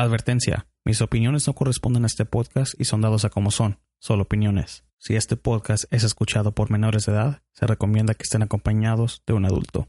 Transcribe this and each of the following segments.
Advertencia. Mis opiniones no corresponden a este podcast y son dados a como son, solo opiniones. Si este podcast es escuchado por menores de edad, se recomienda que estén acompañados de un adulto.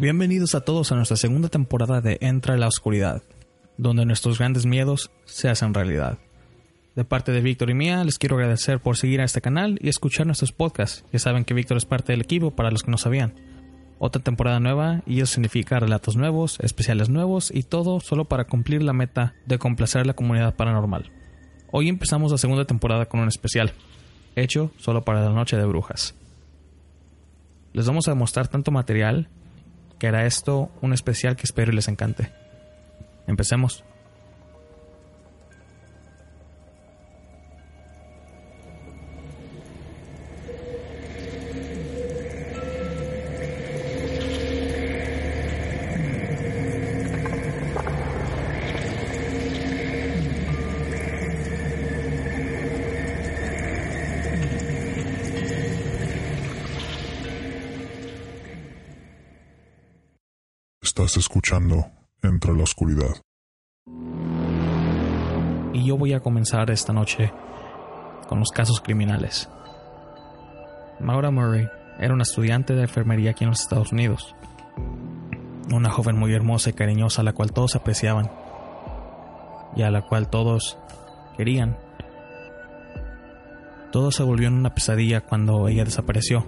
Bienvenidos a todos a nuestra segunda temporada de Entra la Oscuridad, donde nuestros grandes miedos se hacen realidad. De parte de Víctor y mía, les quiero agradecer por seguir a este canal y escuchar nuestros podcasts. Ya saben que Víctor es parte del equipo para los que no sabían. Otra temporada nueva y eso significa relatos nuevos, especiales nuevos y todo solo para cumplir la meta de complacer a la comunidad paranormal. Hoy empezamos la segunda temporada con un especial, hecho solo para la noche de brujas. Les vamos a mostrar tanto material que hará esto un especial que espero les encante. Empecemos. Escuchando Entre la Oscuridad. Y yo voy a comenzar esta noche con los casos criminales. Maura Murray era una estudiante de enfermería aquí en los Estados Unidos. Una joven muy hermosa y cariñosa a la cual todos apreciaban y a la cual todos querían. Todo se volvió en una pesadilla cuando ella desapareció.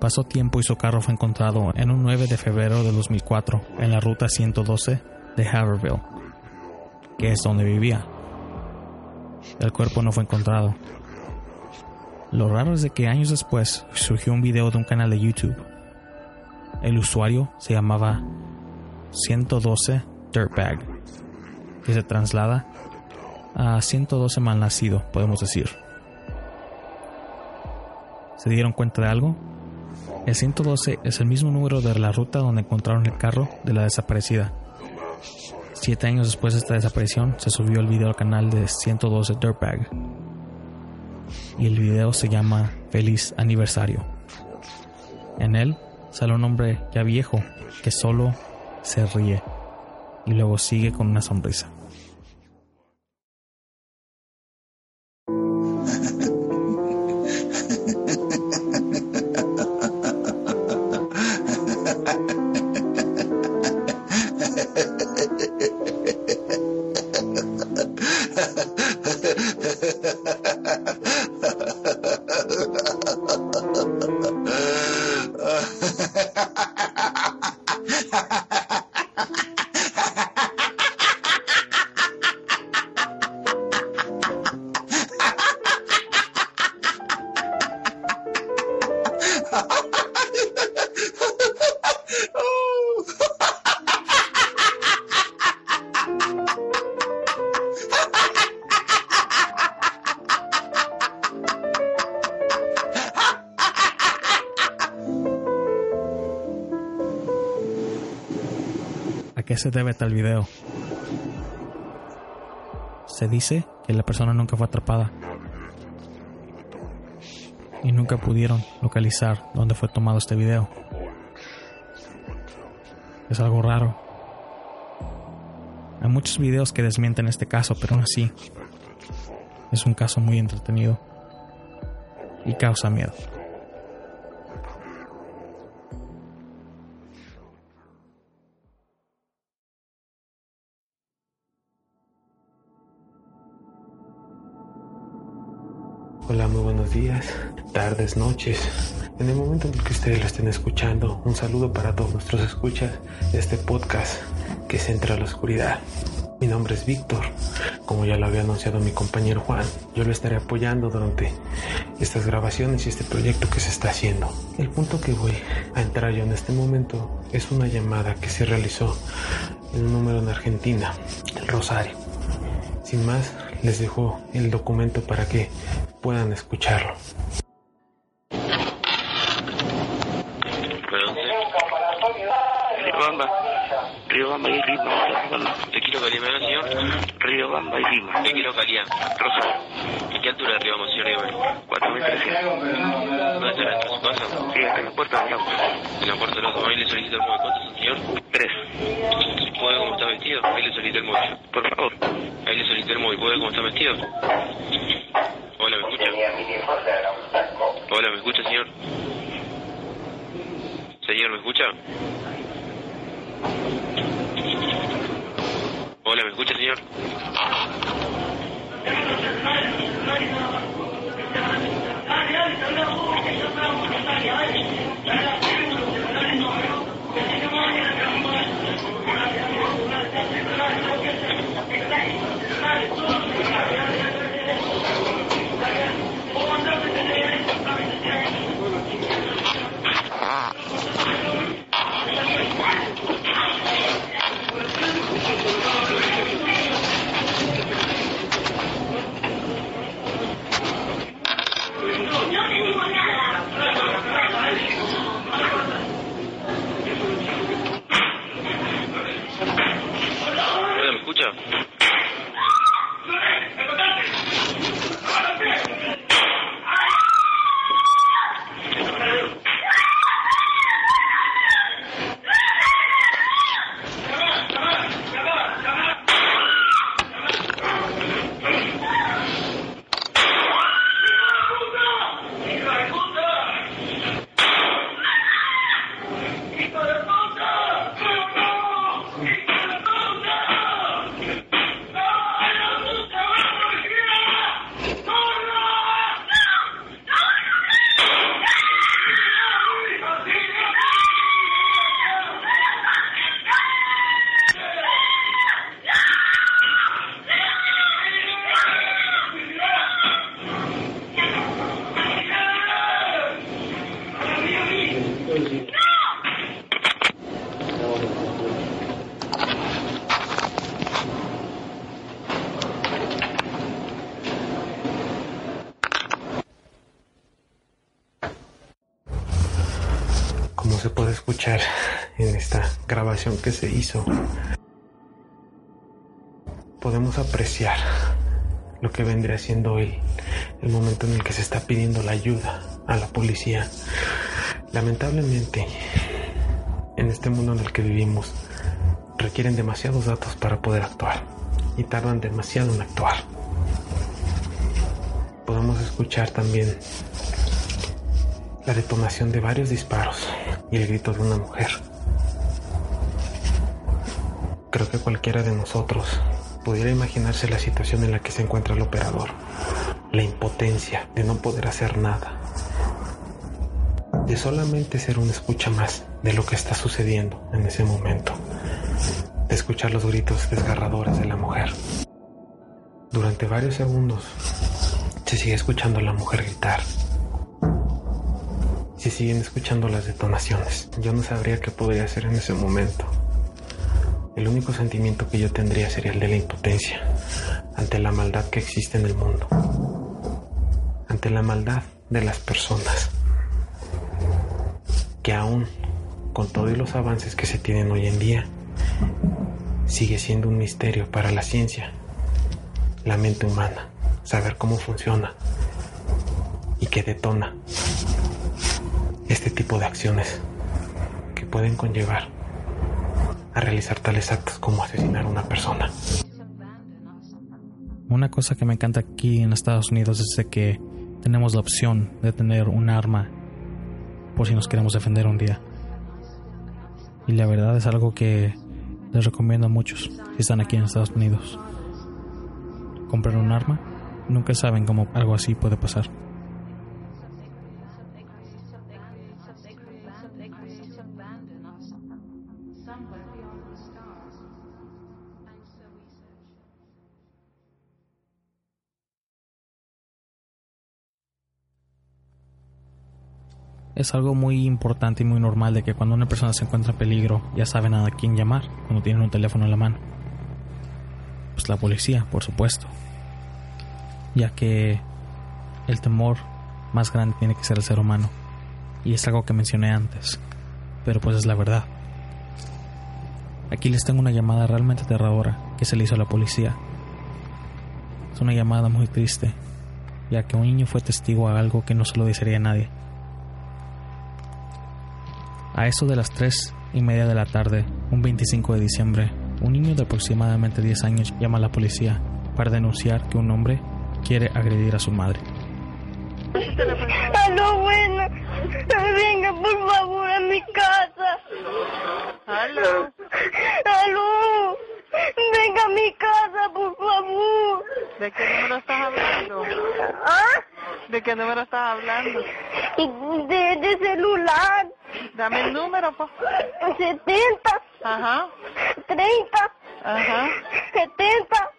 Pasó tiempo y su carro fue encontrado en un 9 de febrero de 2004 en la ruta 112 de Haverville, que es donde vivía. El cuerpo no fue encontrado. Lo raro es de que años después surgió un video de un canal de YouTube. El usuario se llamaba 112 Dirtbag, que se traslada a 112 malnacido, podemos decir. ¿Se dieron cuenta de algo? El 112 es el mismo número de la ruta donde encontraron el carro de la desaparecida. Siete años después de esta desaparición, se subió el video al canal de 112 Dirtbag. Y el video se llama Feliz Aniversario. En él sale un hombre ya viejo que solo se ríe y luego sigue con una sonrisa. ¿A qué se debe tal video? Se dice que la persona nunca fue atrapada y nunca pudieron localizar dónde fue tomado este video. Es algo raro. Hay muchos videos que desmienten este caso, pero aún así es un caso muy entretenido y causa miedo. Tardes, noches. En el momento en el que ustedes lo estén escuchando, un saludo para todos nuestros escuchas de este podcast que se entra a la oscuridad. Mi nombre es Víctor, como ya lo había anunciado mi compañero Juan, yo lo estaré apoyando durante estas grabaciones y este proyecto que se está haciendo. El punto que voy a entrar yo en este momento es una llamada que se realizó en un número en Argentina, el Rosario. Sin más, les dejo el documento para que puedan escucharlo. Bamba y quiero Calima, señor. Río Bamba y Lima. Te quiero Calía. Rosa. ¿En qué altura arribamos, señor Río? 4.300. ¿Dónde está su casa? Sí, está en la puerta auto. En la puerta del auto. Ahí le solicito el móvil. ¿Cuántos son, señor? Tres. ¿Puede ver cómo está vestido? Ahí le solicito el móvil. Por favor. Ahí le solicito el móvil. ¿Puede ver cómo está vestido? Hola, ¿me escucha? Hola, ¿me escucha, señor? Señor, ¿me escucha? Hola, ¿me escucha, señor? se puede escuchar en esta grabación que se hizo, podemos apreciar lo que vendría siendo el, el momento en el que se está pidiendo la ayuda a la policía. Lamentablemente, en este mundo en el que vivimos, requieren demasiados datos para poder actuar y tardan demasiado en actuar. Podemos escuchar también la detonación de varios disparos y el grito de una mujer. Creo que cualquiera de nosotros pudiera imaginarse la situación en la que se encuentra el operador, la impotencia de no poder hacer nada, de solamente ser un escucha más de lo que está sucediendo en ese momento, de escuchar los gritos desgarradores de la mujer. Durante varios segundos se sigue escuchando a la mujer gritar si siguen escuchando las detonaciones. Yo no sabría qué podría hacer en ese momento. El único sentimiento que yo tendría sería el de la impotencia ante la maldad que existe en el mundo, ante la maldad de las personas, que aún con todos los avances que se tienen hoy en día, sigue siendo un misterio para la ciencia, la mente humana, saber cómo funciona y qué detona este tipo de acciones que pueden conllevar a realizar tales actos como asesinar a una persona. Una cosa que me encanta aquí en Estados Unidos es que tenemos la opción de tener un arma por si nos queremos defender un día. Y la verdad es algo que les recomiendo a muchos si están aquí en Estados Unidos. Comprar un arma nunca saben cómo algo así puede pasar. Es algo muy importante y muy normal de que cuando una persona se encuentra en peligro ya saben a quién llamar cuando tienen un teléfono en la mano. Pues la policía, por supuesto. Ya que el temor más grande tiene que ser el ser humano. Y es algo que mencioné antes. Pero pues es la verdad. Aquí les tengo una llamada realmente aterradora que se le hizo a la policía. Es una llamada muy triste, ya que un niño fue testigo a algo que no se lo diría a nadie. A eso de las 3 y media de la tarde, un 25 de diciembre, un niño de aproximadamente 10 años llama a la policía para denunciar que un hombre quiere agredir a su madre. Aló, bueno. Venga, por favor, a mi casa. Aló. Aló. Venga a mi casa, por favor. ¿De qué número estás hablando? ¿Ah? ¿De qué número estás hablando? De, de celular. Dame el número, po. 70, Ajá, 30, ajá. 70.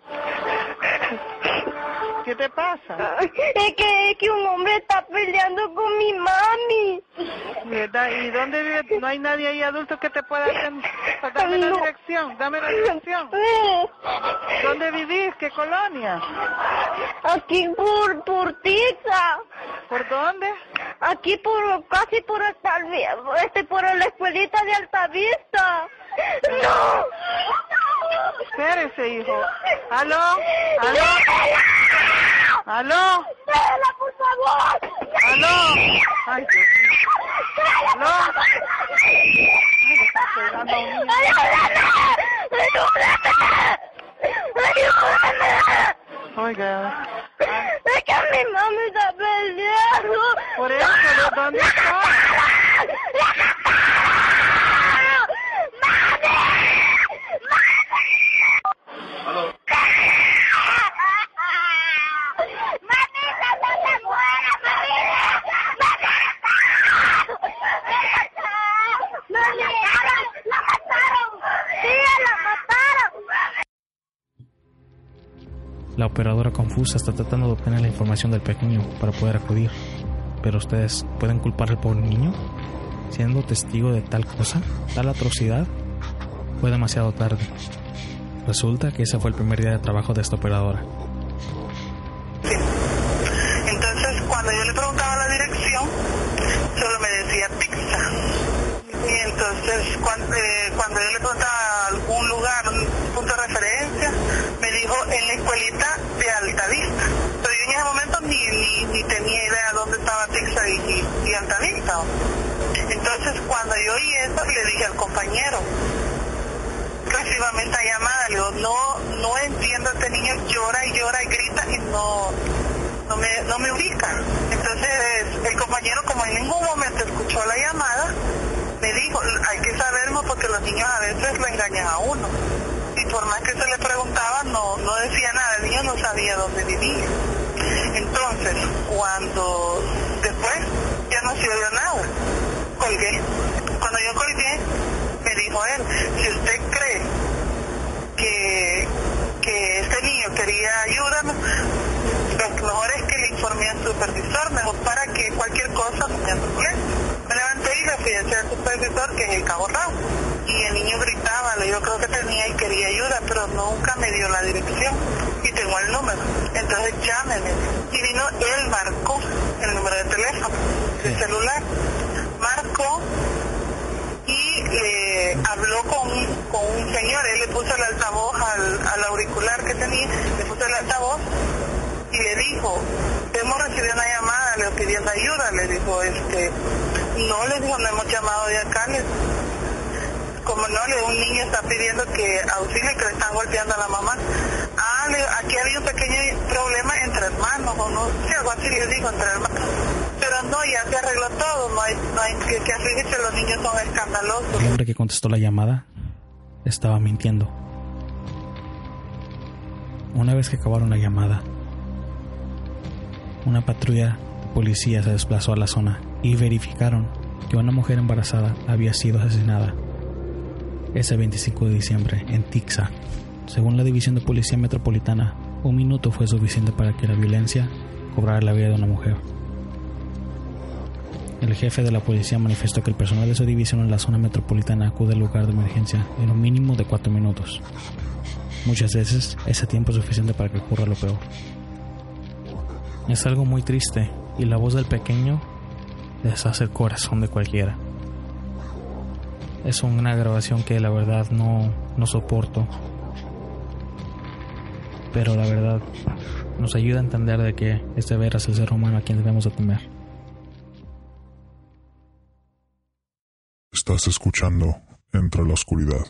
¿Qué te pasa? Es que, es que un hombre está peleando con mi mami. ¿Verdad? ¿Y dónde vive? ¿No hay nadie ahí adulto que te pueda atender? Dame la No. dirección, dame la dirección. Eh, ¿Dónde vivís? ¿Qué colonia? Aquí por, por Tiza. ¿Por dónde? Aquí por, casi por Alta, este, por la escuelita de Altavista. ¡No! Espérese, hijo. ¿Aló? ¿Aló? ¿Aló? ¡Déjala, por favor! ¿Aló? Ay, Dios mío. ¿Aló? Ay, le está pegando a un niño. ¡Ayúdame! Es que mi mami está peleando. Por eso, ¿de dónde está? La operadora confusa está tratando de obtener la información del pequeño para poder acudir. Pero ustedes pueden culpar al pobre niño, siendo testigo de tal cosa, tal atrocidad. Fue demasiado tarde. Resulta que ese fue el primer día de trabajo de esta operadora. Entonces, cuando yo le preguntaba la dirección, solo me decía pizza. Y entonces, cuando, eh, cuando yo le preguntaba algún lugar, un punto de referencia, me dijo en la escuelita de Altavista. Pero yo en ese momento ni, ni, ni tenía idea dónde estaba Pizza y, y, y Altavista. Entonces, cuando yo oí eso, le dije al compañero, recibame esta llamada, le digo, no, entiendo, este niño llora y llora y grita y no, no me, no me ubica. Entonces el compañero como en ningún momento escuchó la llamada, me dijo, hay que saberlo porque los niños a veces lo engañan a uno. Y por más que se le preguntaba, no, no decía nada, el niño no sabía dónde vivía. Entonces, cuando después ya no se oyó nada, colgué. Cuando yo colgué, me dijo él, si usted cree que, que quería ayuda, lo mejor es que le informe al supervisor, mejor para que cualquier cosa problema. Me levanté y le fui a decir al supervisor que es el cabo Raúl. Y el niño gritaba, yo creo que tenía y quería ayuda, pero nunca me dio la dirección. Y tengo el número. Entonces llámeme. Y vino, él marcó el número de teléfono, de celular. Marcó le habló con, con un señor, él le puso el altavoz al, al auricular que tenía, le puso el altavoz y le dijo, hemos recibido una llamada, le pidiendo ayuda, le dijo, este, no, le dijo, no hemos llamado de acá, le- como no, le un niño está pidiendo que auxilio que le están golpeando a la mamá. Ah, le- aquí había un pequeño problema entre hermanos, o no sé, algo así le dijo, entre hermanos. Pero no, ya se arregló todo, no hay, no que, que afligirse, los niños son escandalosos. El hombre que contestó la llamada estaba mintiendo. Una vez que acabaron la llamada, una patrulla de policía se desplazó a la zona y verificaron que una mujer embarazada había sido asesinada ese 25 de diciembre en Tixa. Según la División de Policía Metropolitana, un minuto fue suficiente para que la violencia cobrara la vida de una mujer. El jefe de la policía manifestó que el personal de su división en la zona metropolitana acude al lugar de emergencia en un mínimo de cuatro minutos. Muchas veces ese tiempo es suficiente para que ocurra lo peor. Es algo muy triste y la voz del pequeño deshace el corazón de cualquiera. Es una grabación que la verdad no, no soporto. Pero la verdad nos ayuda a entender de que es de veras el ser humano a quien debemos de temer. Estás escuchando Entre la Oscuridad.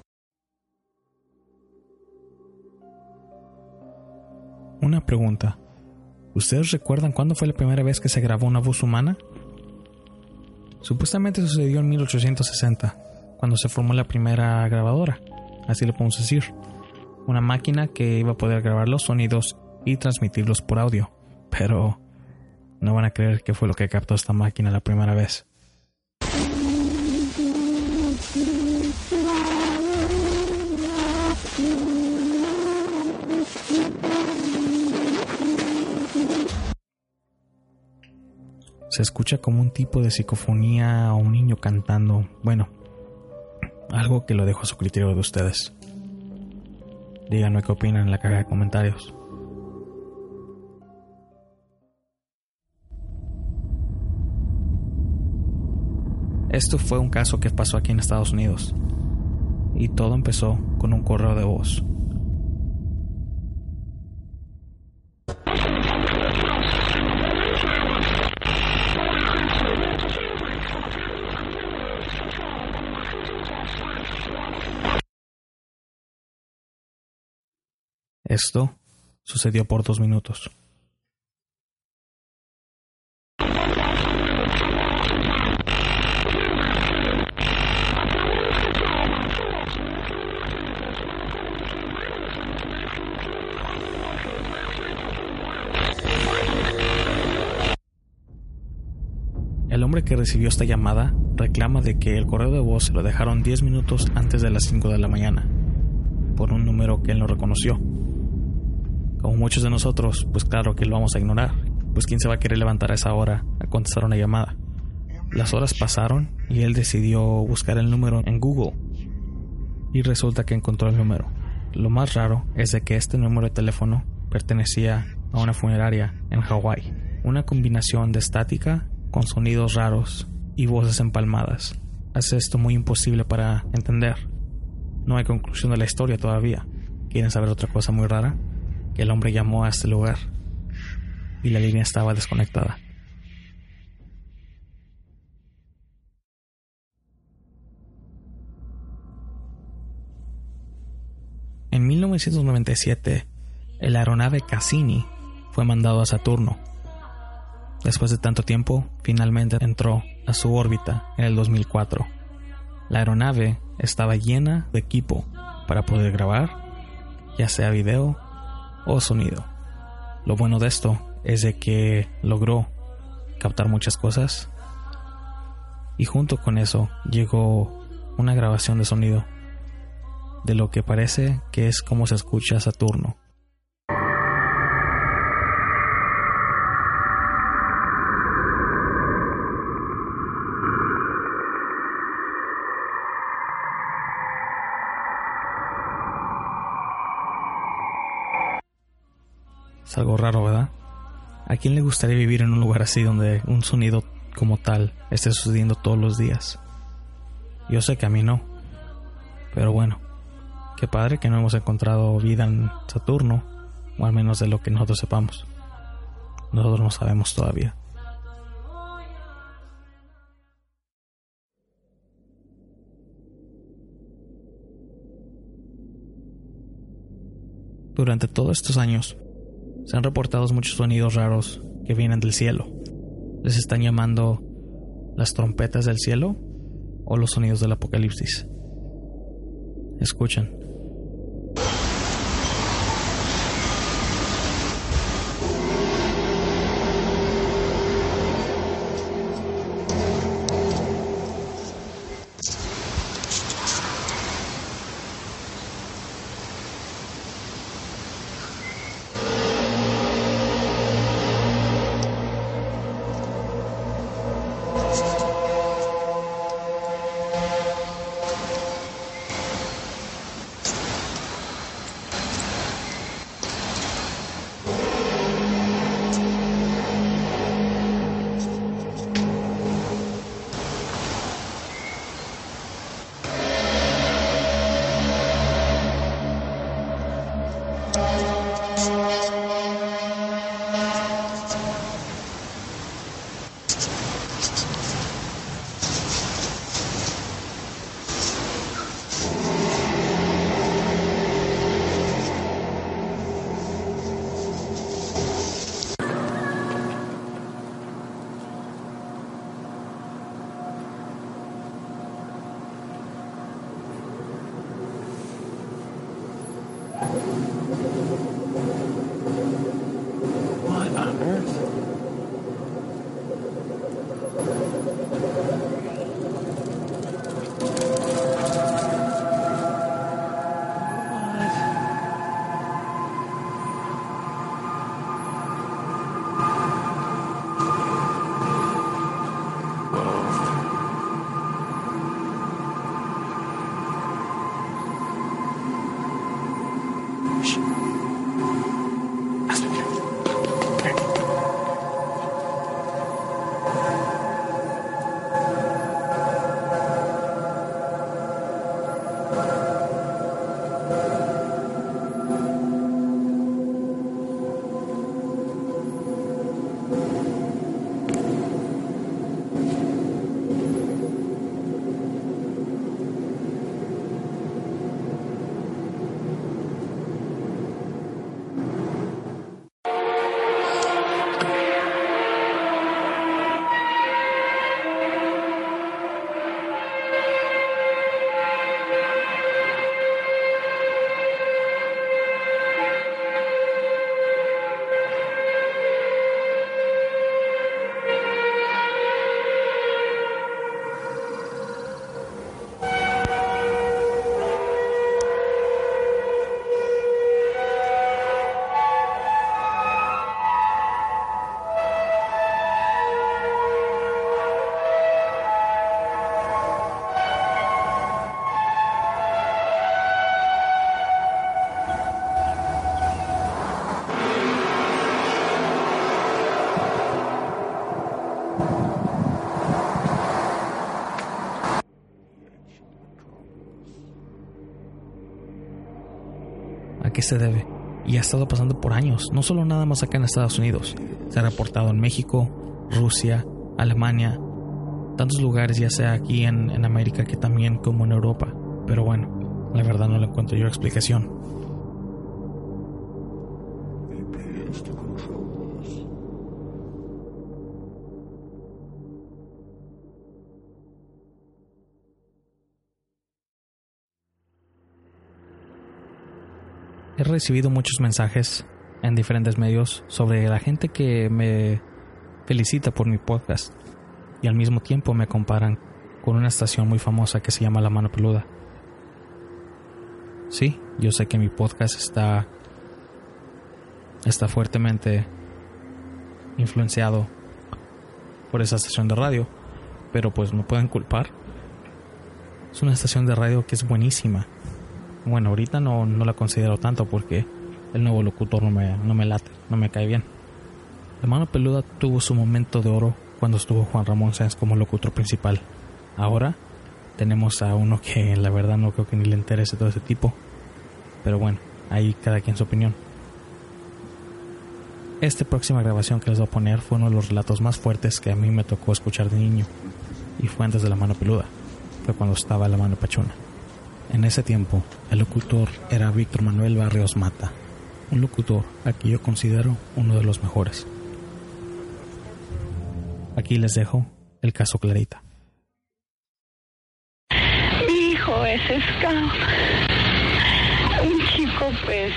Una pregunta. ¿Ustedes recuerdan cuándo fue la primera vez que se grabó una voz humana? Supuestamente sucedió en 1860, cuando se formó la primera grabadora, así lo podemos decir. Una máquina que iba a poder grabar los sonidos y transmitirlos por audio. Pero no van a creer que fue lo que captó esta máquina la primera vez. Se escucha como un tipo de psicofonía o un niño cantando. Bueno, algo que lo dejo a su criterio de ustedes. Díganme qué opinan en la caja de comentarios. Esto fue un caso que pasó aquí en Estados Unidos. Y todo empezó con un correo de voz. Esto sucedió por dos minutos. El hombre que recibió esta llamada reclama de que el correo de voz lo dejaron 10 minutos antes de las 5 de la mañana, por un número que él no reconoció. Como muchos de nosotros, pues claro que lo vamos a ignorar, pues quién se va a querer levantar a esa hora a contestar una llamada. Las horas pasaron y él decidió buscar el número en Google y resulta que encontró el número. Lo más raro es de que este número de teléfono pertenecía a una funeraria en Hawái. Una combinación de estática con sonidos raros y voces empalmadas hace esto muy imposible para entender. No hay conclusión de la historia todavía. ¿Quieren saber otra cosa muy rara? Que el hombre llamó a este lugar y la línea estaba desconectada. En 1997, el aeronave Cassini fue mandado a Saturno. Después de tanto tiempo, finalmente entró a su órbita en el 2004. La aeronave estaba llena de equipo para poder grabar, ya sea video o sonido. Lo bueno de esto es de que logró captar muchas cosas y junto con eso llegó una grabación de sonido de lo que parece que es como se escucha Saturno. Algo raro, ¿verdad? ¿A quién le gustaría vivir en un lugar así donde un sonido como tal esté sucediendo todos los días? Yo sé que a mí no. Pero bueno, qué padre que no hemos encontrado vida en Saturno, o al menos de lo que nosotros sepamos. Nosotros no sabemos todavía. Durante todos estos años, se han reportado muchos sonidos raros que vienen del cielo. Les están llamando las trompetas del cielo o los sonidos del apocalipsis. Escuchan. Se debe? Y ha estado pasando por años, no solo nada más acá en Estados Unidos. Se ha reportado en México, Rusia, Alemania, tantos lugares, ya sea aquí en, en América que también como en Europa. Pero bueno, la verdad no le encuentro yo explicación. Recibido muchos mensajes en diferentes medios sobre la gente que me felicita por mi podcast y al mismo tiempo me comparan con una estación muy famosa que se llama La Mano Peluda. Sí, yo sé que mi podcast está está fuertemente influenciado por esa estación de radio, pero pues me pueden culpar. Es una estación de radio que es buenísima. Bueno, ahorita no, no la considero tanto porque el nuevo locutor no me, no me late, no me cae bien. La mano peluda tuvo su momento de oro cuando estuvo Juan Ramón Sáenz como locutor principal. Ahora tenemos a uno que la verdad no creo que ni le interese todo ese tipo. Pero bueno, ahí cada quien su opinión. Esta próxima grabación que les voy a poner fue uno de los relatos más fuertes que a mí me tocó escuchar de niño. Y fue antes de la mano peluda. Fue cuando estaba la mano pachona. En ese tiempo, el locutor era Víctor Manuel Barrios Mata, un locutor al que yo considero uno de los mejores. Aquí les dejo el caso Clarita. Mi hijo es scout. Un chico, pues,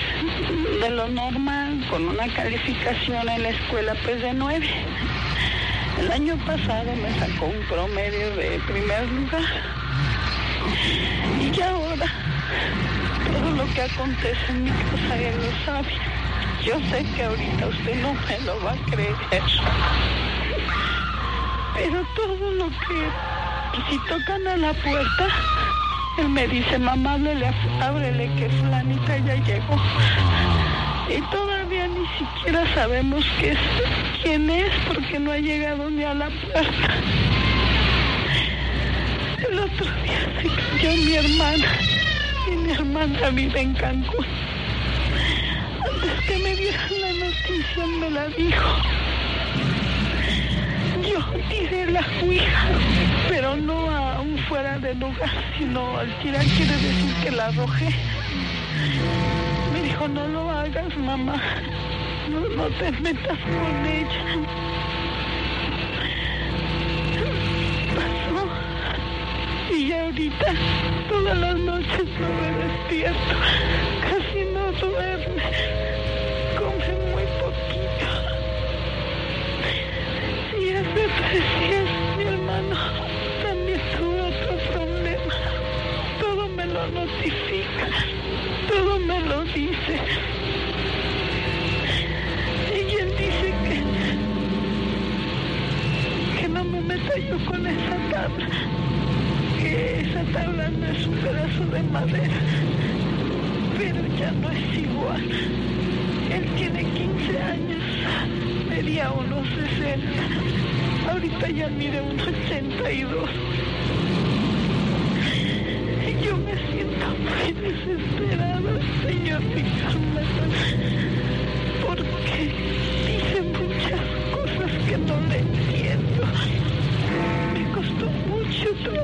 de lo normal, con una calificación en la escuela, pues, de nueve. El año pasado me sacó un promedio de primer lugar. Y ahora, todo lo que acontece en mi casa, él lo sabe. Yo sé que ahorita usted no me lo va a creer. Pero todo lo que, si tocan a la puerta, él me dice, mamá, ábrele, ábrele que fulanita ya llegó. Y todavía ni siquiera sabemos quién es porque no ha llegado ni a la puerta. El otro día se cayó mi hermana y mi hermana vive en Cancún. Antes que me dieran la noticia me la dijo. Yo tiré la ouija, pero no a un fuera de lugar, sino al tirar quiere decir que la arrojé. Me dijo, no lo hagas, mamá. No, no te metas con ella. Todas las noches no me despierto, casi no duerme, come muy poquito. Y tres días mi hermano también tuvo otro problema. Todo me lo notifica, todo me lo dice. Y él dice que, que no me meta yo con esa tabla, esa tabla no es un pedazo de madera, pero ya no es igual. Él tiene 15 años, medía unos 60, ahorita ya mide unos 82. Y yo me siento muy desesperada, señor Víctor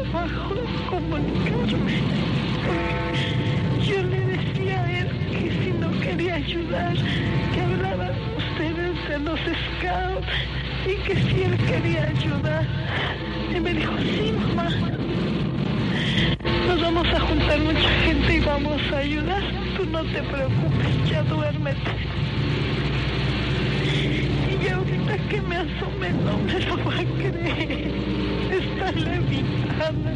trabajo comunicarme, yo le decía a él que si no quería ayudar, que hablaban ustedes de los scouts y que si él quería ayudar. Y me dijo, sí, mamá, nos vamos a juntar mucha gente y vamos a ayudar. Tú no te preocupes, ya duérmete. Y ya ahorita que me asome no me lo va a creer. Está levitando.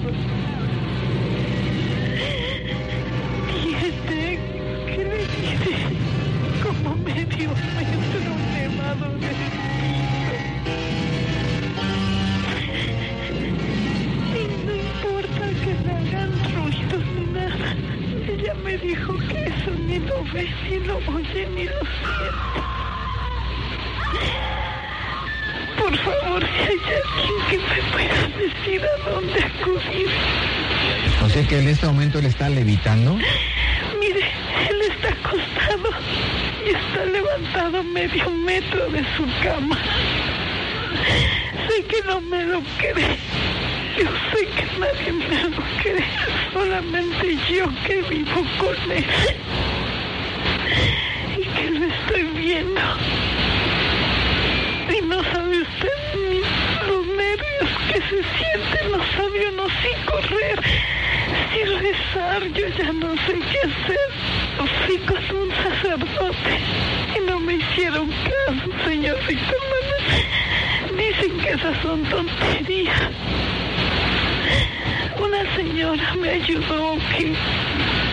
Tiene, ¿qué le dice? Como medio metro elevado del piso. Y no importa que me hagan ruidos ni nada. Ella me dijo que eso ni lo ve, ni lo oye, ni lo Sea que en este momento él está levitando. Mire, él está acostado y está levantado medio metro de su cama. Sé que no me lo cree. Yo sé que nadie me lo cree. Solamente yo que vivo con él. Y que lo estoy viendo. Y no sabe usted ni los nervios que se sienten. No sabe uno si correr, si rezar. Yo ya no sé qué hacer. Fui con un sacerdote y no me hicieron caso, señor Víctor Manuel. Dicen que esas son tonterías. Una señora me ayudó que,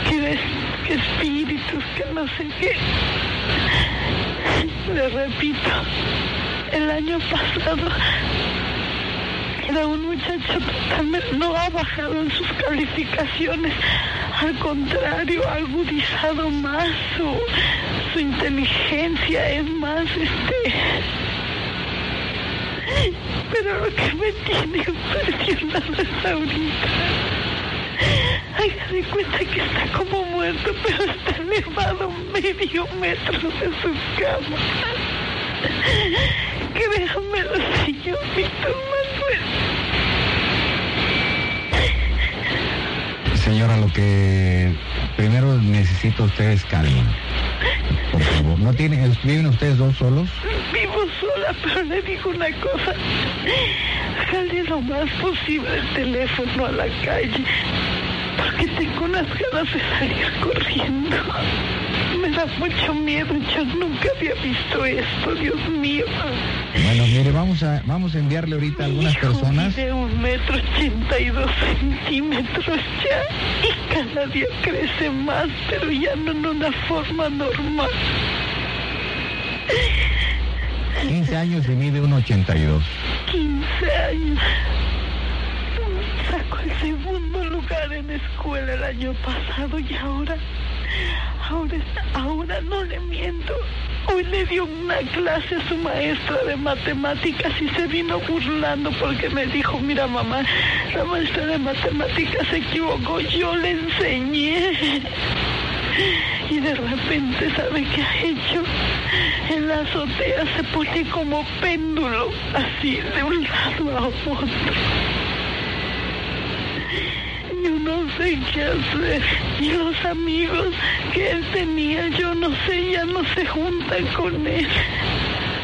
que, que espíritus, que no sé qué. Le repito, el año pasado era un muchacho totalmente, no ha bajado en sus calificaciones, al contrario, ha agudizado más su, su inteligencia, es más, este... Pero lo que me tiene impresionado es ahorita. Haga de cuenta que está como muerto, pero está elevado medio metro de su cama. Créamelo, señor Víctor Manuel. Señora, lo que primero necesito ustedes calma. Por favor. ¿No viven ustedes dos solos? Vivo sola, pero le digo una cosa. Jale lo más posible el teléfono a la calle. Porque tengo unas ganas de salir corriendo. Da mucho miedo. Yo nunca había visto esto, Dios mío. Bueno, mire, vamos a, vamos a enviarle ahorita a algunas Hijo, personas. mide un metro ochenta y dos centímetros ya. Y cada día crece más, pero ya no en una forma normal. 15 años y mide 1,82. 15 años. Sacó el segundo lugar en escuela el año pasado y ahora, ahora, ahora no le miento. Hoy le dio una clase a su maestra de matemáticas y se vino burlando porque me dijo, mira mamá, la maestra de matemáticas se equivocó, yo le enseñé. Y de repente, ¿sabe qué ha hecho? En la azotea se pone como péndulo, así, de un lado a otro. Yo no sé qué hacer. Y los amigos que él tenía, yo no sé, ya no se juntan con él.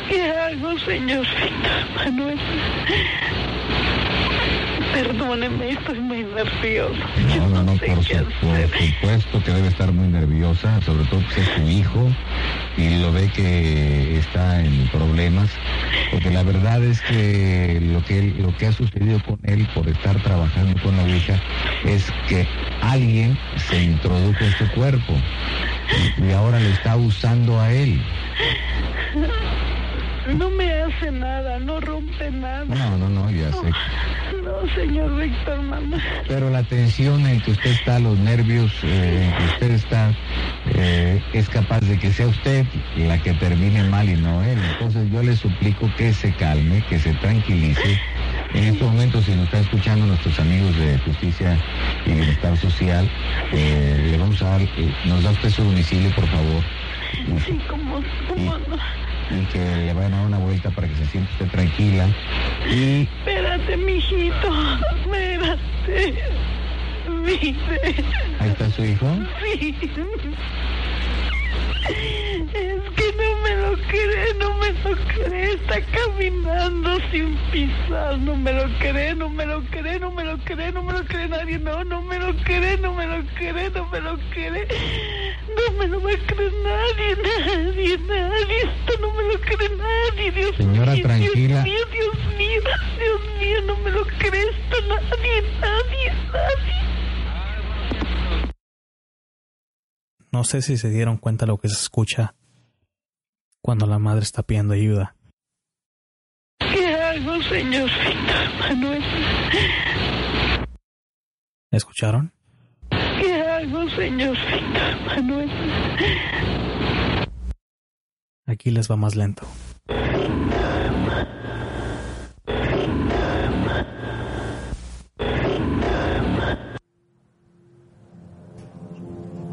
¿Qué hago, señor Víctor Manuel? Perdóneme, estoy muy nerviosa. No, no, no, por, su- por supuesto que debe estar muy nerviosa, sobre todo que es su hijo y lo ve que está en problemas, porque la verdad es que lo que él- lo que ha sucedido con él por estar trabajando con la Ouija es que alguien se introdujo en su cuerpo y ahora le está usando a él. No me hace nada, no rompe nada. No, no, no, ya sé. No, señor Víctor, mamá. Pero la tensión en que usted está, los nervios eh, en que usted está, eh, es capaz de que sea usted la que termine mal y no él. Entonces yo le suplico que se calme, que se tranquilice. En estos momentos, si nos está escuchando nuestros amigos de Justicia y Bienestar Social, eh, le vamos a dar, eh, nos da usted su domicilio, por favor. Sí, como, como no. Y que le vayan a dar una vuelta para que se sienta usted tranquila. Y Espérate, mijito. Espérate. Viste. ahí está su hijo. Sí. Cree, no me lo cree. Está caminando sin pisar. No me lo cree, no me lo cree, no me lo cree, no me lo cree nadie. No, no me lo cree, no me lo cree, no me lo cree. No me lo va a creer nadie, nadie, nadie. Esto no me lo cree nadie, Dios Señora, mío. tranquila. Dios mío, Dios mío, Dios mío, no me lo cree esto nadie, nadie, nadie. No sé si se dieron cuenta lo que se escucha cuando la madre está pidiendo ayuda. ¿Qué hago, señor Víctor Manuel? ¿Escucharon? ¿Qué hago, señor Víctor Manuel? Aquí les va más lento.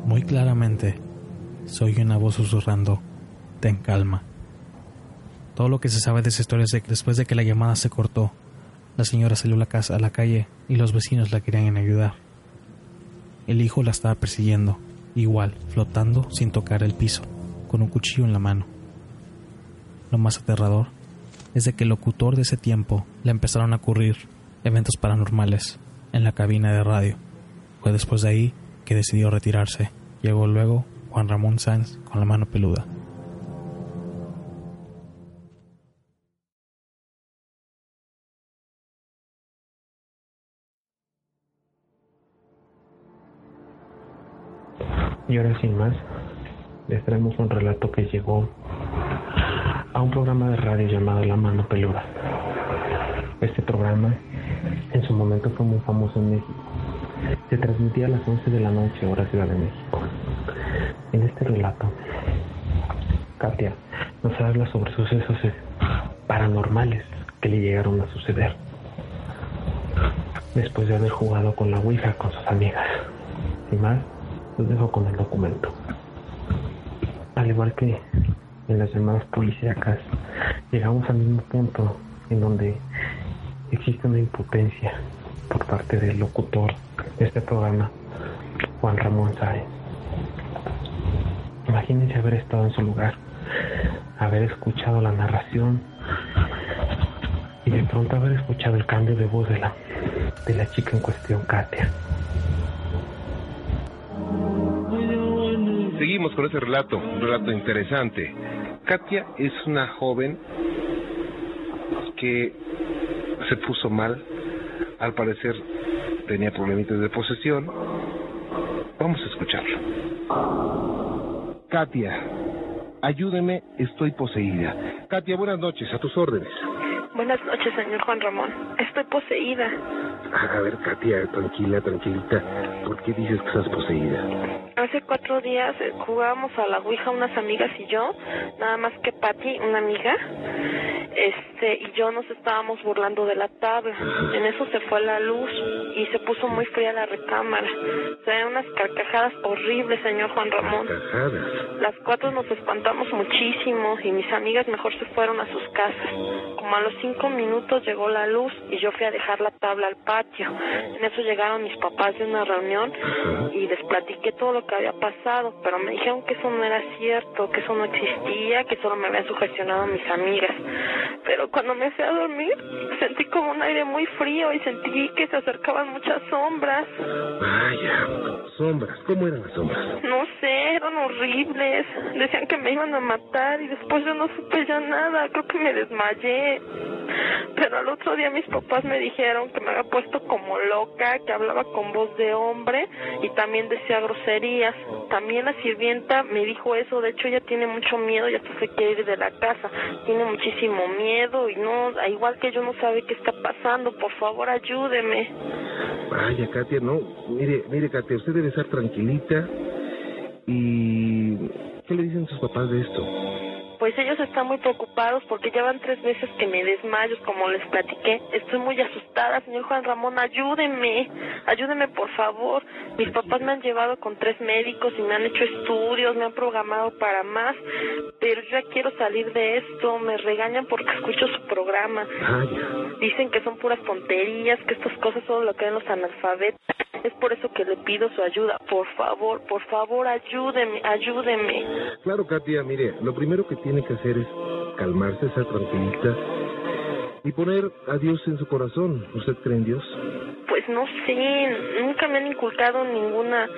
Muy claramente, soy una voz susurrando, ten calma. Todo lo que se sabe de esa historia es de que después de que la llamada se cortó, la señora salió a la casa a la calle y los vecinos la querían ayudar. El hijo la estaba persiguiendo, igual, flotando sin tocar el piso, con un cuchillo en la mano. Lo más aterrador es de que el locutor de ese tiempo le empezaron a ocurrir eventos paranormales en la cabina de radio. Fue después de ahí que decidió retirarse. Llegó luego Juan Ramón Sanz con la mano peluda. Y ahora sin más, les traemos un relato que llegó a un programa de radio llamado La Mano Peluda. Este programa en su momento fue muy famoso en México. Se transmitía a las 11 de la noche, hora Ciudad de México. En este relato, Katia nos habla sobre sucesos eh, paranormales que le llegaron a suceder después de haber jugado con la Ouija con sus amigas. Sin más, los dejo con el documento. Al igual que en las llamadas policíacas, llegamos al mismo punto en donde existe una impotencia por parte del locutor de este programa, Juan Ramón Sáenz. Imagínense haber estado en su lugar, haber escuchado la narración y de pronto haber escuchado el cambio de voz de la, de la chica en cuestión, Katia. Seguimos con este relato, un relato interesante. Katia es una joven que se puso mal, al parecer tenía problemitas de posesión. Vamos a escucharlo. Katia, ayúdeme, estoy poseída. Katia, buenas noches, a tus órdenes. Buenas noches, señor Juan Ramón. Estoy poseída. A ver, Katia, tranquila, tranquilita. ¿Por qué dices que estás poseída? Hace cuatro días eh, jugábamos a la Ouija unas amigas y yo, nada más que Patty, una amiga, este, y yo nos estábamos burlando de la tabla. En eso se fue la luz y se puso muy fría la recámara. Se ven unas carcajadas horribles, señor Juan Ramón. Cajadas. Las cuatro nos espantamos muchísimo y mis amigas mejor se fueron a sus casas. Como a los cinco minutos llegó la luz y yo fui a dejar la tabla al patio. En eso llegaron mis papás de una reunión y les platiqué todo lo que había pasado, pero me dijeron que eso no era cierto, que eso no existía, que solo me habían sugestionado mis amigas. Pero cuando me fui a dormir, sentí como un aire muy frío y sentí que se acercaban muchas sombras. Vaya, sombras, ¿cómo eran las sombras? No sé, eran horribles. Decían que me iban a matar y después yo no supe ya nada. Creo que me desmayé. Pero al otro día mis papás me dijeron que me había puesto como loca, que hablaba con voz de hombre y también decía groserías. También la sirvienta me dijo eso. De hecho, ella tiene mucho miedo y hasta se quiere ir de la casa. Tiene muchísimo miedo y no, igual que yo no sabe qué está pasando. Por favor, ayúdeme. Vaya, Katia, no. Mire, mire, Katia, usted debe estar tranquilita. ¿Y qué le dicen sus papás de esto? Pues ellos están muy preocupados porque ya van tres veces que me desmayo, como les platiqué. Estoy muy asustada, señor Juan Ramón, ayúdeme, ayúdeme por favor. Mis papás me han llevado con tres médicos y me han hecho estudios, me han programado para más, pero yo ya quiero salir de esto. Me regañan porque escucho su programa. Dicen que son puras tonterías, que estas cosas solo lo creen los analfabetos. Es por eso que le pido su ayuda. Por favor, por favor, ayúdeme, ayúdeme. Claro, Katia, mire, lo primero que tiene que hacer es calmarse, ser tranquilita y poner a Dios en su corazón. ¿Usted cree en Dios? Pues no sé, nunca me han inculcado ninguna.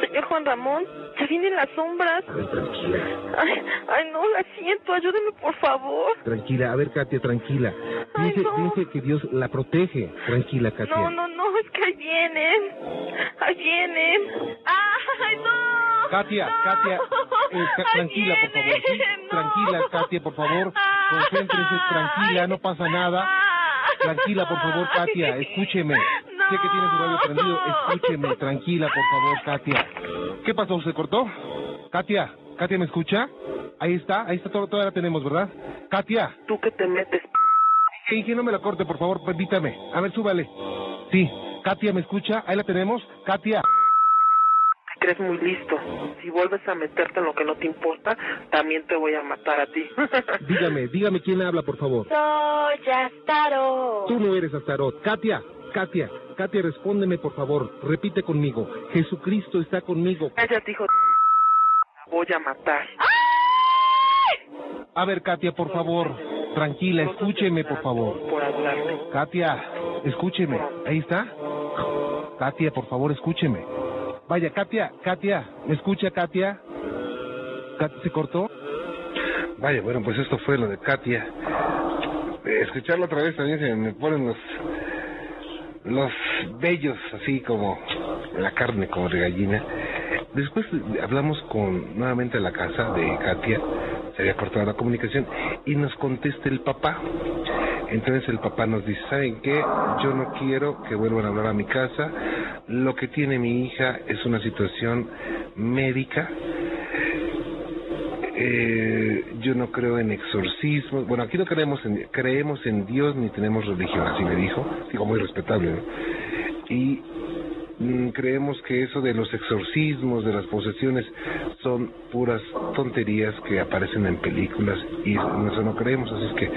Señor Juan Ramón, se vienen las sombras. A ver, tranquila. Ay, ay, no, la siento, ayúdeme por favor. Tranquila, a ver, Katia, tranquila. Dice, dice que Dios la protege. Tranquila, Katia. No, no, no, es que ahí vienen. Ahí vienen. ¡Ay, no! Katia, Katia, eh, tranquila, por favor. sí, Tranquila, Katia, por favor. Concéntrese, tranquila, no pasa nada. Tranquila, por favor, Katia, escúcheme. Sé que tiene su radio prendido, escúcheme, tranquila, por favor, Katia. ¿Qué pasó? ¿Se cortó? Katia, Katia, ¿me escucha? Ahí está, ahí está, todo, todavía la tenemos, ¿verdad? Katia. ¿Tú que te metes? Inge, no me la corte, por favor, permítame. A ver, súbale. Sí, Katia, ¿me escucha? Ahí la tenemos. Katia. Crees muy listo. Si vuelves a meterte en lo que no te importa, también te voy a matar a ti. Dígame, dígame quién habla, por favor. Soy Astaro. Tú no eres Astarot. Katia, Katia, Katia, respóndeme, por favor. Repite conmigo. Jesucristo está conmigo. Cállate, hijo. Voy a matar. A ver, Katia, por favor. Tranquila, escúcheme, por favor. Por hablarme. Katia, escúcheme. Ahí está. Katia, por favor, escúcheme. Vaya, Katia, Katia, ¿me escucha, Katia? ¿Katia se cortó? Vaya, bueno, pues esto fue lo de Katia. Eh, Escucharlo otra vez también se me ponen los los vellos así como la carne como de gallina. Después hablamos con nuevamente a la casa de Katia, se había cortado la comunicación y nos contesta el papá. Entonces el papá nos dice, ¿saben qué? Yo no quiero que vuelvan a hablar a mi casa. Lo que tiene mi hija es una situación médica. Eh, yo no creo en exorcismos. Bueno, aquí no creemos en, creemos en Dios ni tenemos religión, así me dijo. Digo, muy respetable. Y mm, creemos que eso de los exorcismos, de las posesiones, son puras tonterías que aparecen en películas y eso no creemos, así es que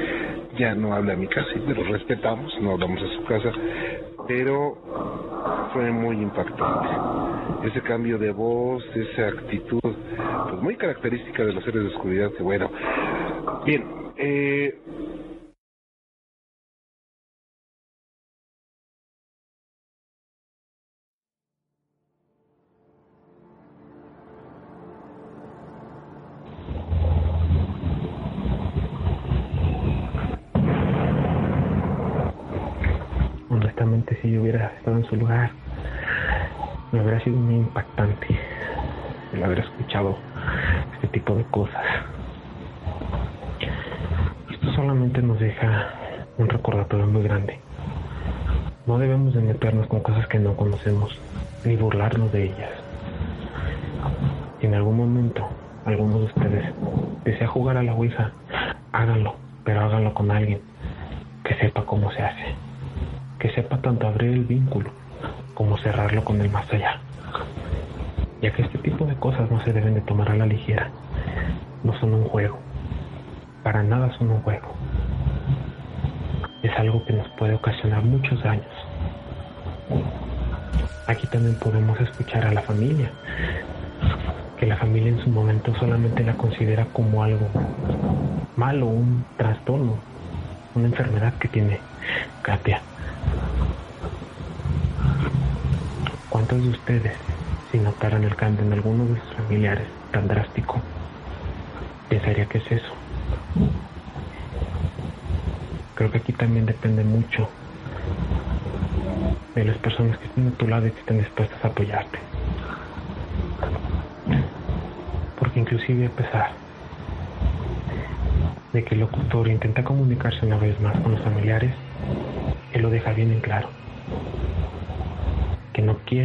ya no habla a mi casa lo respetamos, no hablamos a su casa, pero fue muy impactante. Ese cambio de voz, esa actitud, pues muy característica de los seres de oscuridad, bueno. Bien, eh,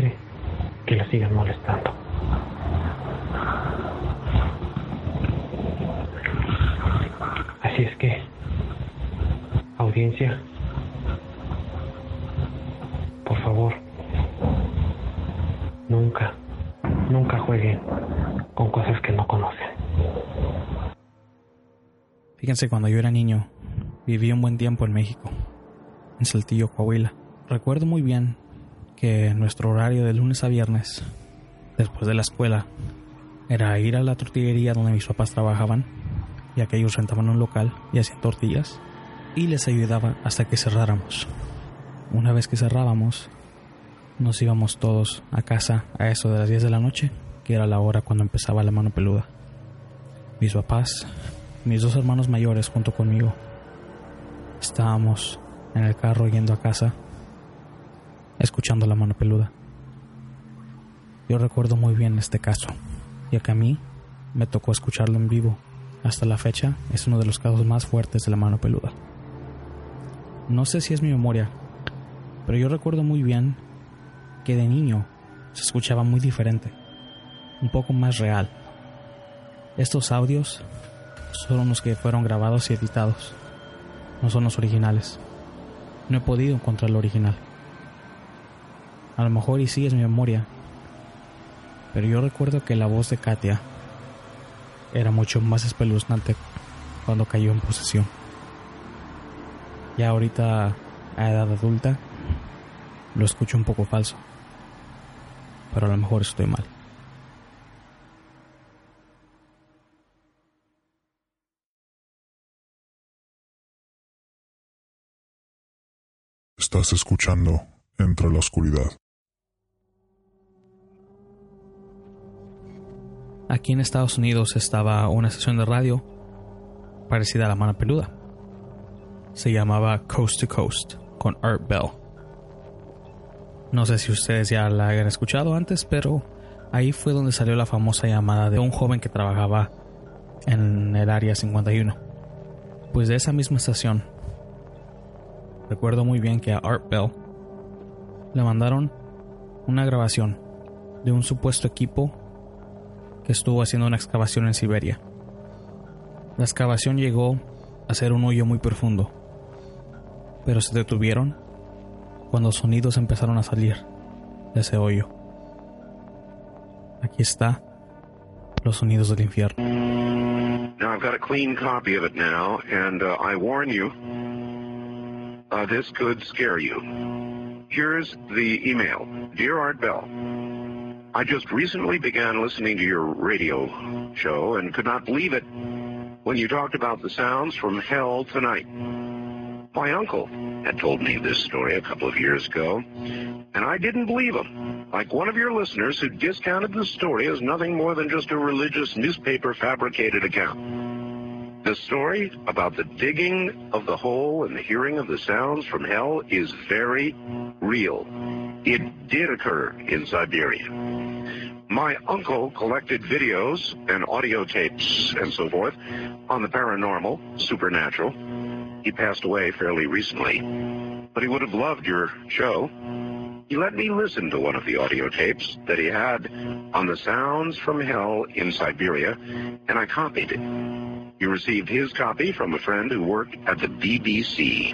quiere que la sigan molestando. Así es que, audiencia, por favor, nunca, nunca jueguen con cosas que no conocen. Fíjense, cuando yo era niño, viví un buen tiempo en México, en Saltillo, Coahuila. Recuerdo muy bien que nuestro horario de lunes a viernes, después de la escuela, era ir a la tortillería donde mis papás trabajaban, ya que ellos rentaban un local y hacían tortillas, y les ayudaba hasta que cerráramos. Una vez que cerrábamos, nos íbamos todos a casa a eso de las 10 de la noche, que era la hora cuando empezaba la mano peluda. Mis papás, mis dos hermanos mayores junto conmigo, estábamos en el carro yendo a casa, escuchando la mano peluda. Yo recuerdo muy bien este caso, ya que a mí me tocó escucharlo en vivo. Hasta la fecha es uno de los casos más fuertes de la mano peluda. No sé si es mi memoria, pero yo recuerdo muy bien que de niño se escuchaba muy diferente, un poco más real. Estos audios son los que fueron grabados y editados, no son los originales. No he podido encontrar el original. A lo mejor y sí es mi memoria, pero yo recuerdo que la voz de Katia era mucho más espeluznante cuando cayó en posesión. Ya ahorita, a edad adulta, lo escucho un poco falso, pero a lo mejor estoy mal. Estás escuchando Entre la Oscuridad. Aquí en Estados Unidos estaba una estación de radio parecida a la mano peluda. Se llamaba Coast to Coast con Art Bell. No sé si ustedes ya la hayan escuchado antes, pero ahí fue donde salió la famosa llamada de un joven que trabajaba en el área 51. Pues de esa misma estación, recuerdo muy bien que a Art Bell le mandaron una grabación de un supuesto equipo que estuvo haciendo una excavación en Siberia. La excavación llegó a ser un hoyo muy profundo, pero se detuvieron cuando sonidos empezaron a salir de ese hoyo. Aquí está los sonidos del infierno. Now I've got a clean copy of it now, and uh, I warn you, uh, this could scare you. Here's the email. Dear Art Bell, I just recently began listening to your radio show and could not believe it when you talked about the sounds from hell tonight. My uncle had told me this story a couple of years ago, and I didn't believe him. Like one of your listeners who discounted the story as nothing more than just a religious newspaper fabricated account. The story about the digging of the hole and the hearing of the sounds from hell is very real. It did occur in Siberia. My uncle collected videos and audio tapes and so forth on the paranormal, supernatural. He passed away fairly recently, but he would have loved your show. He let me listen to one of the audio tapes that he had on the sounds from hell in Siberia, and I copied it. He received his copy from a friend who worked at the BBC.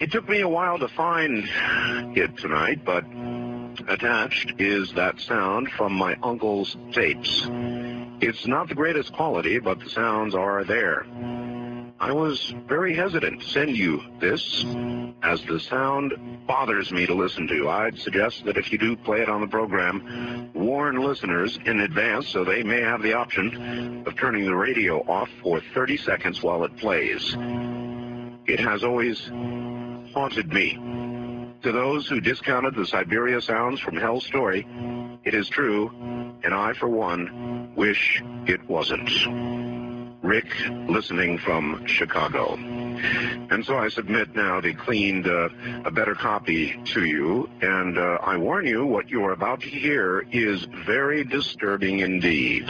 It took me a while to find it tonight, but attached is that sound from my uncle's tapes. It's not the greatest quality, but the sounds are there. I was very hesitant to send you this, as the sound bothers me to listen to. I'd suggest that if you do play it on the program, warn listeners in advance so they may have the option of turning the radio off for 30 seconds while it plays. It has always haunted me. To those who discounted the Siberia sounds from Hell's Story, it is true, and I, for one, wish it wasn't. Rick, listening from Chicago. And so I submit now the cleaned, uh, a better copy to you, and uh, I warn you, what you are about to hear is very disturbing indeed.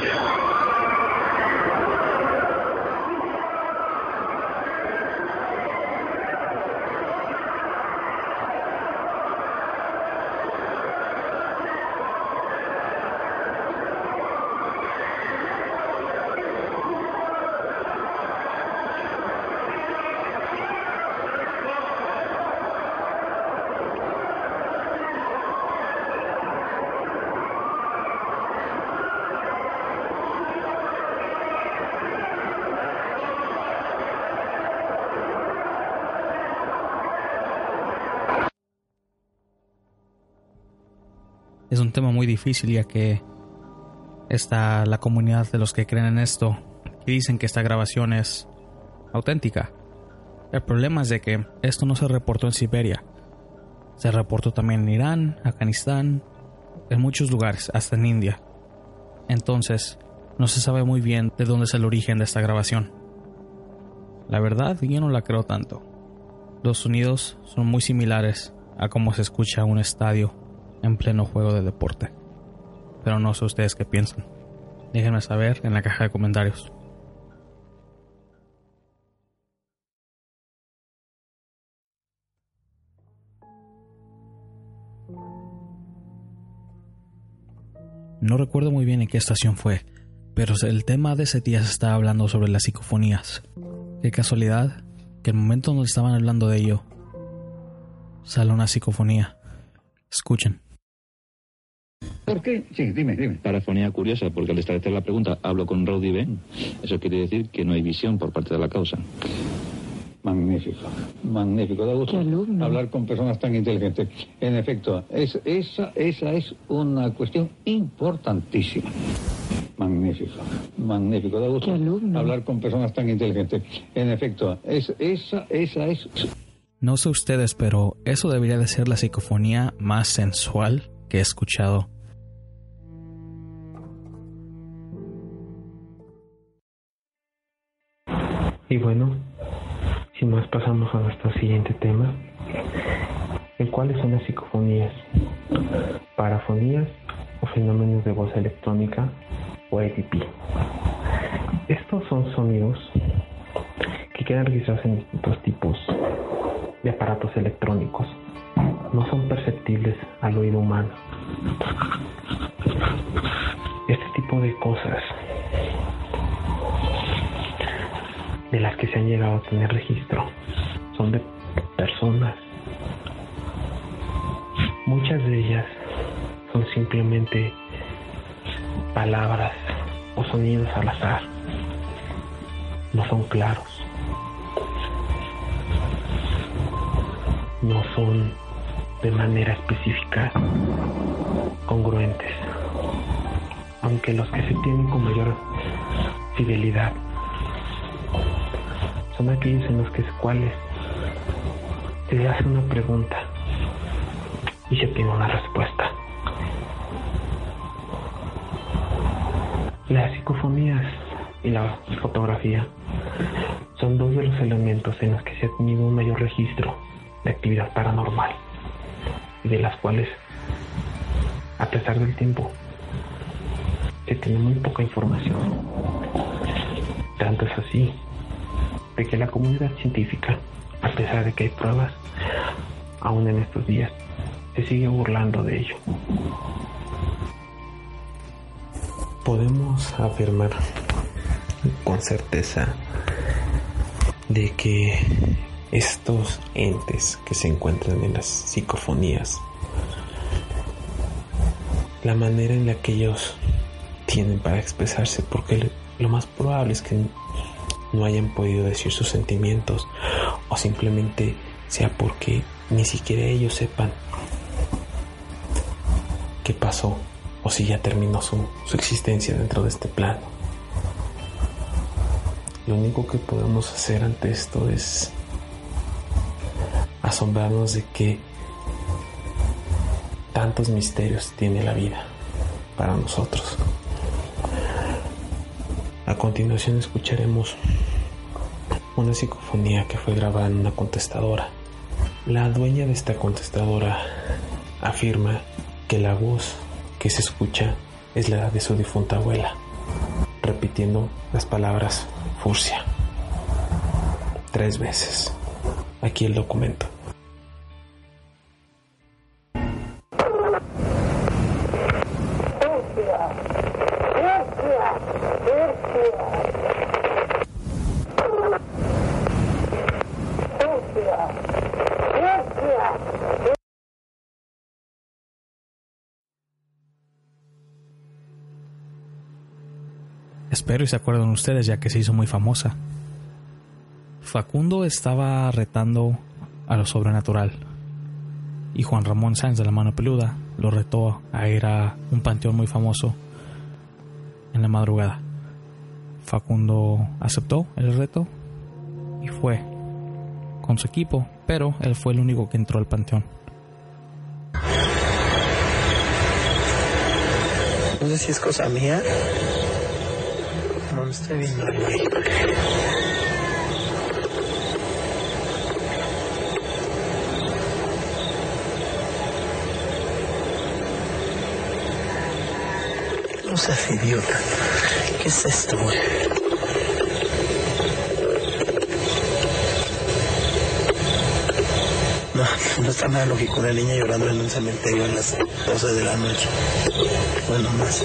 Un tema muy difícil ya que está la comunidad de los que creen en esto y dicen que esta grabación es auténtica. El problema es de que esto no se reportó en Siberia. Se reportó también en Irán, Afganistán, en muchos lugares, hasta en India. Entonces, no se sabe muy bien de dónde es el origen de esta grabación. La verdad, yo no la creo tanto. Los sonidos son muy similares a cómo se escucha un estadio en pleno juego de deporte. Pero no sé ustedes qué piensan. Déjenme saber en la caja de comentarios. No recuerdo muy bien en qué estación fue, pero el tema de ese día se estaba hablando sobre las psicofonías. Qué casualidad que el momento donde estaban hablando de ello, sale una psicofonía. Escuchen. ¿Por qué? Sí, dime, dime. Parafonía curiosa, porque al establecer la pregunta, hablo con Rowdy Ben. Eso quiere decir que no hay visión por parte de la causa. Magnífico, magnífico. Da gusto hablar con personas tan inteligentes. En efecto, es, esa, esa es una cuestión importantísima. Magnífico, magnífico. Da gusto hablar con personas tan inteligentes. En efecto, es, esa, esa es... No sé ustedes, pero eso debería de ser la psicofonía más sensual que he escuchado. Y bueno, sin más pasamos a nuestro siguiente tema, el cual son las psicofonías, parafonías o fenómenos de voz electrónica o EDP. Estos son sonidos que quedan registrados en distintos tipos de aparatos electrónicos. No son perceptibles al oído humano. Este tipo de cosas de las que se han llegado a tener registro son de personas. Muchas de ellas son simplemente palabras o sonidos al azar. No son claros. No son de manera específica congruentes. Aunque los que se tienen con mayor fidelidad son aquellos en los que cuales se hace una pregunta y se tiene una respuesta. Las psicofonías y la fotografía son dos de los elementos en los que se ha tenido un mayor registro de actividad paranormal y de las cuales, a pesar del tiempo, se tiene muy poca información. Tanto es así de que la comunidad científica, a pesar de que hay pruebas, aún en estos días, se sigue burlando de ello. Podemos afirmar con certeza de que estos entes que se encuentran en las psicofonías, la manera en la que ellos tienen para expresarse, porque lo más probable es que no hayan podido decir sus sentimientos o simplemente sea porque ni siquiera ellos sepan qué pasó o si ya terminó su, su existencia dentro de este plano. Lo único que podemos hacer ante esto es asombrarnos de que tantos misterios tiene la vida para nosotros. A continuación escucharemos una psicofonía que fue grabada en una contestadora. La dueña de esta contestadora afirma que la voz que se escucha es la de su difunta abuela, repitiendo las palabras furcia tres veces. Aquí el documento. Espero y se acuerdan ustedes ya que se hizo muy famosa. Facundo estaba retando a lo sobrenatural y Juan Ramón Sáenz de la mano peluda lo retó a ir a un panteón muy famoso en la madrugada. Facundo aceptó el reto y fue con su equipo, pero él fue el único que entró al panteón. No sé si es cosa mía. No me estoy viendo güey. No seas idiota. ¿Qué es esto, güey? No, no está nada lógico una niña llorando en un cementerio a las 12 de la noche. Bueno, más.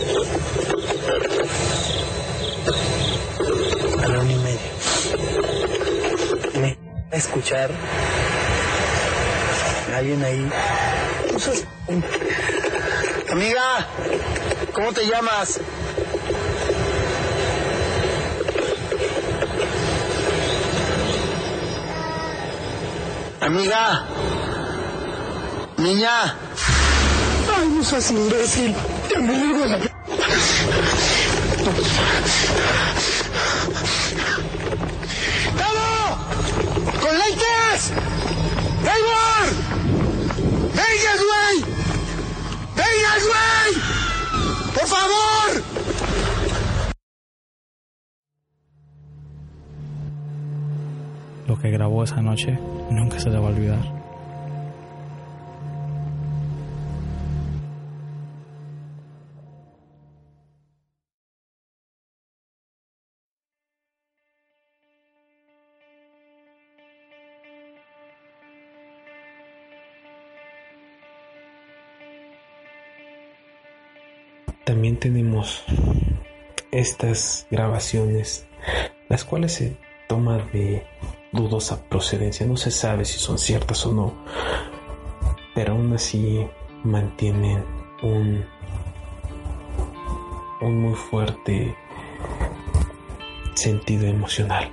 A la una y media. Va a escuchar alguien ahí. Amiga, ¿cómo te llamas? Amiga. Niña. Ay, no seas imbécil. Ya largo la... ¡Tavo! ¡Con lentes! ¡Hayward! ¡Vengas, güey! ¡Vengas, güey! ¡Por favor! Lo que grabó esa noche nunca se le va a olvidar. Tenemos estas grabaciones, las cuales se toman de dudosa procedencia. No se sabe si son ciertas o no, pero aún así mantienen un, un muy fuerte sentido emocional.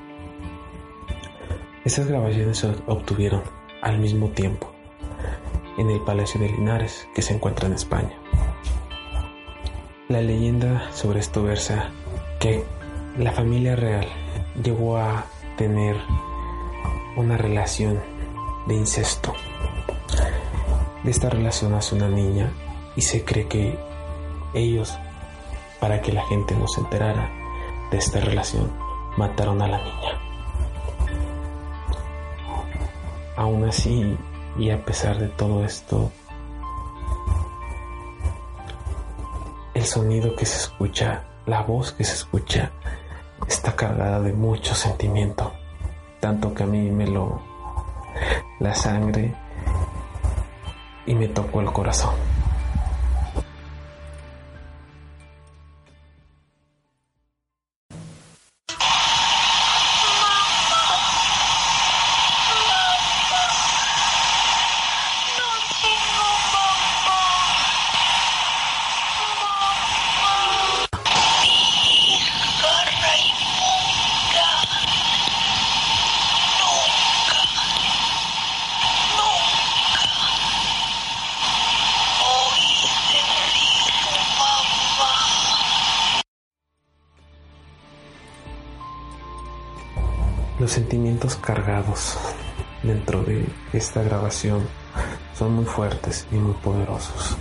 Estas grabaciones se obtuvieron al mismo tiempo en el Palacio de Linares, que se encuentra en España. La leyenda sobre esto versa que la familia real llegó a tener una relación de incesto. De esta relación nace una niña y se cree que ellos, para que la gente no se enterara de esta relación, mataron a la niña. Aún así, y a pesar de todo esto, el sonido que se escucha, la voz que se escucha, está cargada de mucho sentimiento, tanto que a mí me lo la sangre y me tocó el corazón. Cargados dentro de esta grabación son muy fuertes y muy poderosos,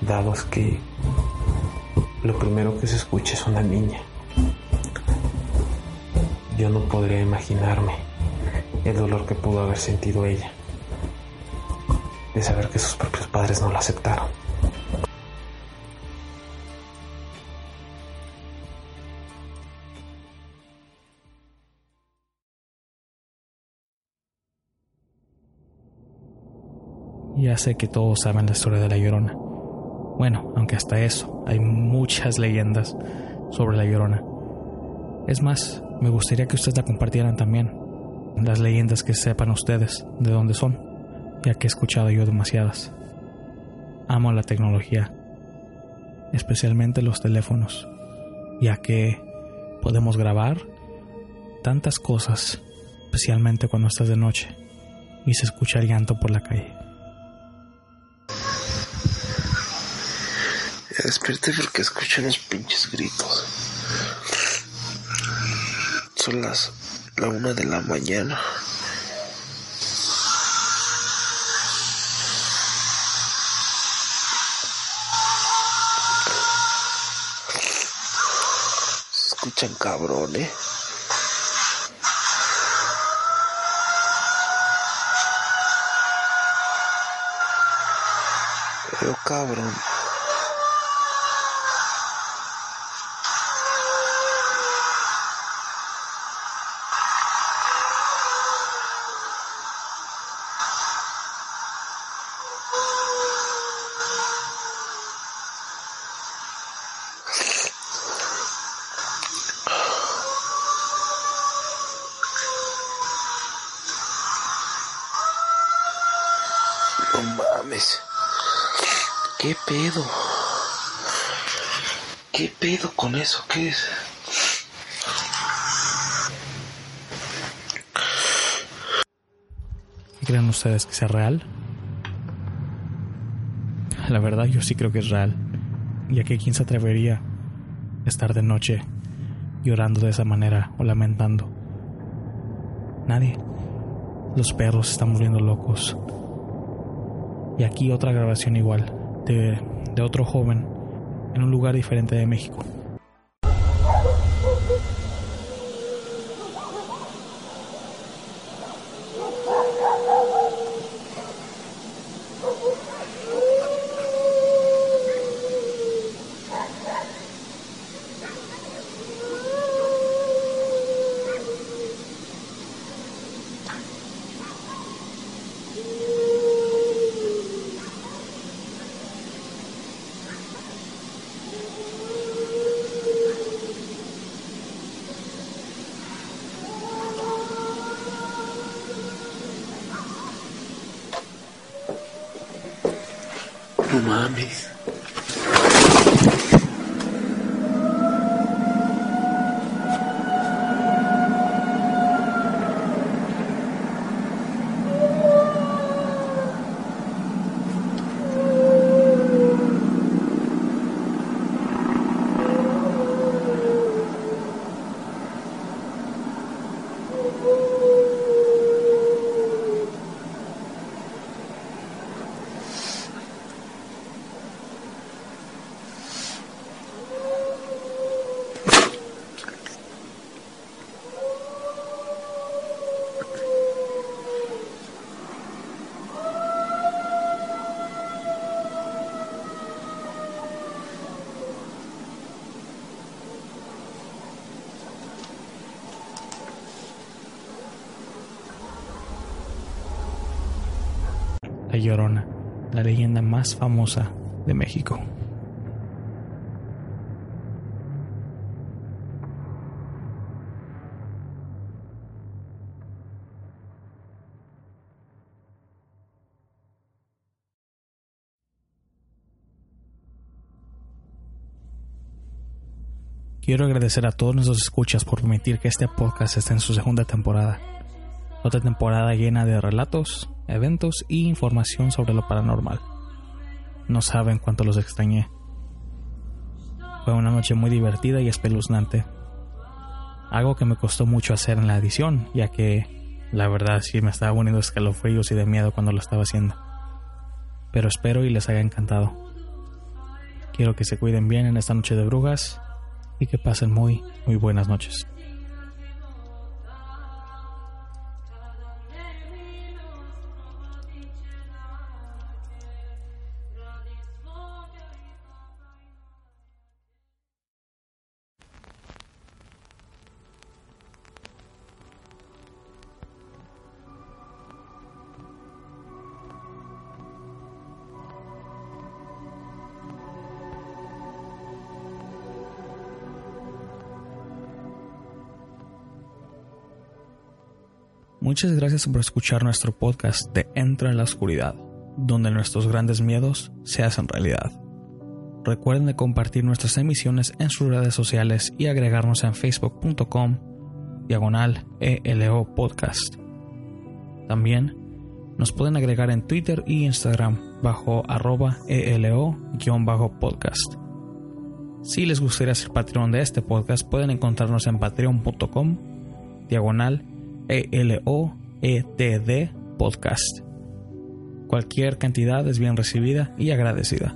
dados que lo primero que se escucha es una niña. Yo no podría imaginarme el dolor que pudo haber sentido ella de saber que sus propios padres no la aceptaron. Sé que todos saben la historia de la Llorona. Bueno, aunque hasta eso, hay muchas leyendas sobre la Llorona. Es más, me gustaría que ustedes la compartieran también. Las leyendas que sepan ustedes de dónde son, ya que he escuchado yo demasiadas. Amo la tecnología, especialmente los teléfonos, ya que podemos grabar tantas cosas, especialmente cuando estás de noche y se escucha el llanto por la calle. Ya despierte porque escucho unos pinches gritos. Son las la una de la mañana. Se escuchan cabrón, eh. Cabrón. Ustedes que sea real? La verdad yo sí creo que es real, ya que quién se atrevería a estar de noche llorando de esa manera o lamentando. Nadie. Los perros están volviendo locos. Y aquí otra grabación igual, de otro joven en un lugar diferente de México. Llorona, la leyenda más famosa de México. Quiero agradecer a todos nuestros escuchas por permitir que este podcast esté en su segunda temporada. Otra temporada llena de relatos, eventos y información sobre lo paranormal. No saben cuánto los extrañé. Fue una noche muy divertida y espeluznante. Algo que me costó mucho hacer en la edición, ya que La verdad sí me estaba poniendo escalofríos y de miedo cuando lo estaba haciendo. Pero espero y les haya encantado. Quiero que se cuiden bien en esta noche de brujas y que pasen muy, muy buenas noches. Muchas gracias por escuchar nuestro podcast de Entra en la Oscuridad, donde nuestros grandes miedos se hacen realidad. Recuerden de compartir nuestras emisiones en sus redes sociales y agregarnos en facebook.com diagonal ELO podcast. También nos pueden agregar en Twitter y Instagram bajo arroba ELO-podcast. Si les gustaría ser patrón de este podcast, pueden encontrarnos en patreon.com diagonal e-L-O-E-T-D Podcast. Cualquier cantidad es bien recibida y agradecida.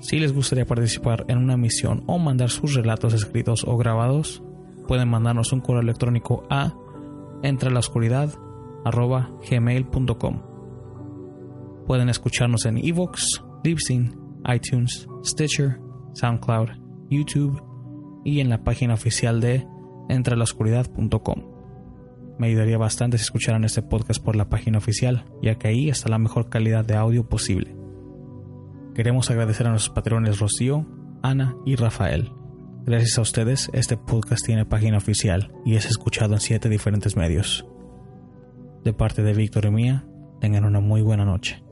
Si les gustaría participar en una misión o mandar sus relatos escritos o grabados, pueden mandarnos un correo electrónico a entrelaoscuridad.gmail.com Pueden escucharnos en Evox, Libsyn, iTunes, Stitcher, SoundCloud, YouTube y en la página oficial de entrelaoscuridad.com. Me ayudaría bastante si escucharan este podcast por la página oficial, ya que ahí está la mejor calidad de audio posible. Queremos agradecer a nuestros patrones Rocío, Ana y Rafael. Gracias a ustedes, este podcast tiene página oficial y es escuchado en siete diferentes medios. De parte de Víctor y mía, tengan una muy buena noche.